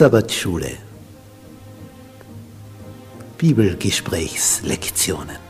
Sabbatschule. Bibelgesprächslektionen.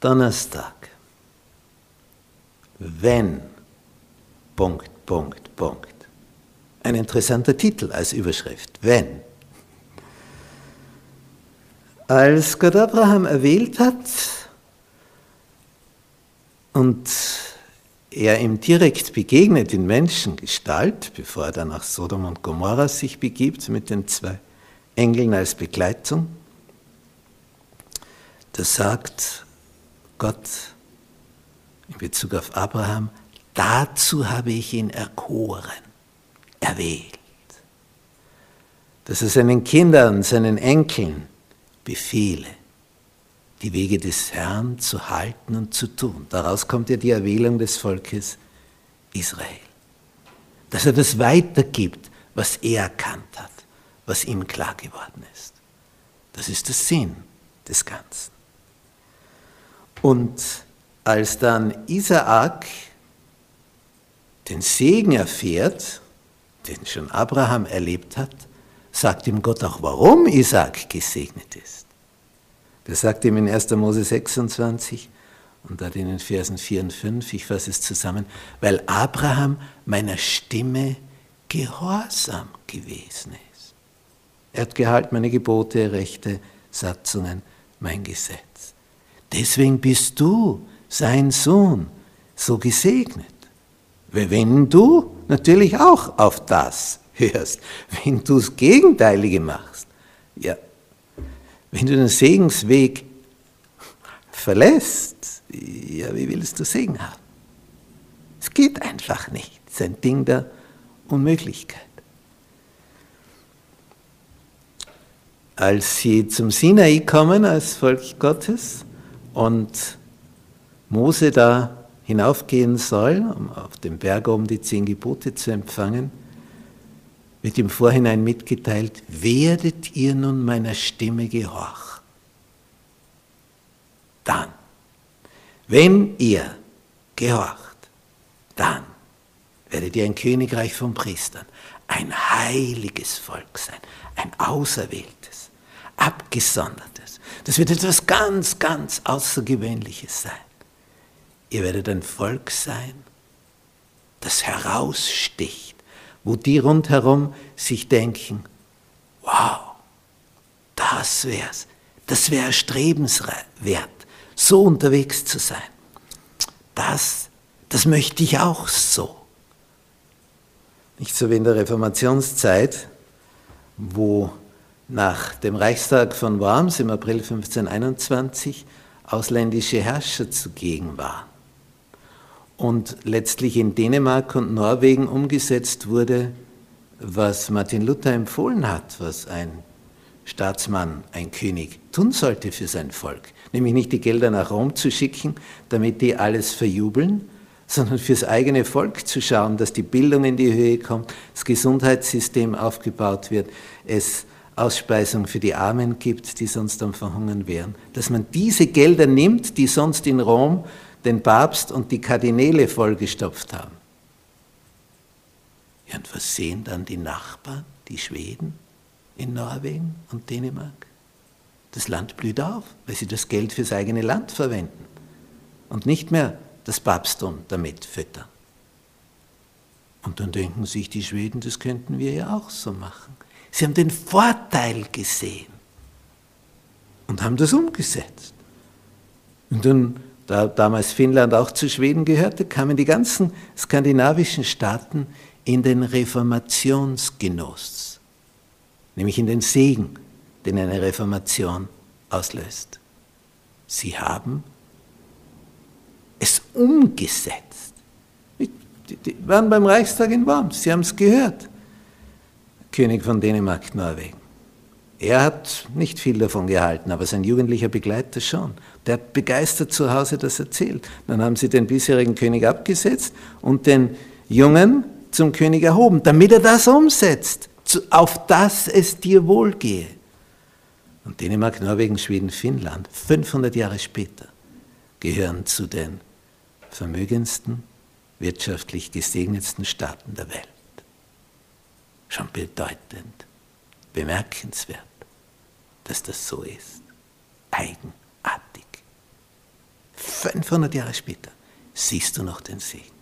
Donnerstag. Wenn. Punkt, Punkt, Punkt. Ein interessanter Titel als Überschrift. Wenn. Als Gott Abraham erwählt hat und er ihm direkt begegnet in Menschengestalt, bevor er dann nach Sodom und Gomorra sich begibt mit den zwei Engeln als Begleitung, da sagt Gott in Bezug auf Abraham, dazu habe ich ihn erkoren erwählt, dass er seinen Kindern, seinen Enkeln befehle, die Wege des Herrn zu halten und zu tun. Daraus kommt ja die Erwählung des Volkes Israel. Dass er das weitergibt, was er erkannt hat, was ihm klar geworden ist. Das ist der Sinn des Ganzen. Und als dann Isaak den Segen erfährt, den schon Abraham erlebt hat, sagt ihm Gott auch, warum Isaac gesegnet ist. Das sagt ihm in 1. Mose 26 und dann in den Versen 4 und 5, ich fasse es zusammen, weil Abraham meiner Stimme gehorsam gewesen ist. Er hat gehalten meine Gebote, Rechte, Satzungen, mein Gesetz. Deswegen bist du, sein Sohn, so gesegnet. Wenn du natürlich auch auf das hörst, wenn du das Gegenteilige machst, ja, wenn du den Segensweg verlässt, ja, wie willst du Segen haben? Es geht einfach nicht. Es ist ein Ding der Unmöglichkeit. Als sie zum Sinai kommen als Volk Gottes und Mose da hinaufgehen soll, um auf dem Berg oben die zehn Gebote zu empfangen, wird im Vorhinein mitgeteilt, werdet ihr nun meiner Stimme gehorch. Dann, wenn ihr gehorcht, dann werdet ihr ein Königreich von Priestern, ein heiliges Volk sein, ein auserwähltes, abgesondertes. Das wird etwas ganz, ganz Außergewöhnliches sein. Ihr werdet ein Volk sein, das heraussticht, wo die rundherum sich denken, wow, das wär's, das wäre erstrebenswert, so unterwegs zu sein. Das, das möchte ich auch so. Nicht so wie in der Reformationszeit, wo nach dem Reichstag von Worms im April 1521 ausländische Herrscher zugegen waren und letztlich in Dänemark und Norwegen umgesetzt wurde, was Martin Luther empfohlen hat, was ein Staatsmann, ein König tun sollte für sein Volk. Nämlich nicht die Gelder nach Rom zu schicken, damit die alles verjubeln, sondern fürs eigene Volk zu schauen, dass die Bildung in die Höhe kommt, das Gesundheitssystem aufgebaut wird, es Ausspeisung für die Armen gibt, die sonst am Verhungern wären. Dass man diese Gelder nimmt, die sonst in Rom den Papst und die Kardinäle vollgestopft haben. Ja, und was sehen dann die Nachbarn, die Schweden? in Norwegen und Dänemark. Das Land blüht auf, weil sie das Geld fürs eigene Land verwenden und nicht mehr das Papsttum damit füttern. Und dann denken sich die Schweden, das könnten wir ja auch so machen. Sie haben den Vorteil gesehen und haben das umgesetzt. Und dann, da damals Finnland auch zu Schweden gehörte, kamen die ganzen skandinavischen Staaten in den Reformationsgenuss, nämlich in den Segen, den eine Reformation auslöst. Sie haben es umgesetzt. Die waren beim Reichstag in Worms, Sie haben es gehört. König von Dänemark, Norwegen. Er hat nicht viel davon gehalten, aber sein jugendlicher Begleiter schon. Der hat begeistert zu Hause das erzählt. Dann haben sie den bisherigen König abgesetzt und den Jungen zum König erhoben, damit er das umsetzt, auf das es dir wohlgehe. Und Dänemark, Norwegen, Schweden, Finnland, 500 Jahre später, gehören zu den vermögendsten, wirtschaftlich gesegnetsten Staaten der Welt. Schon bedeutend, bemerkenswert, dass das so ist. Eigenartig. 500 Jahre später siehst du noch den Segen.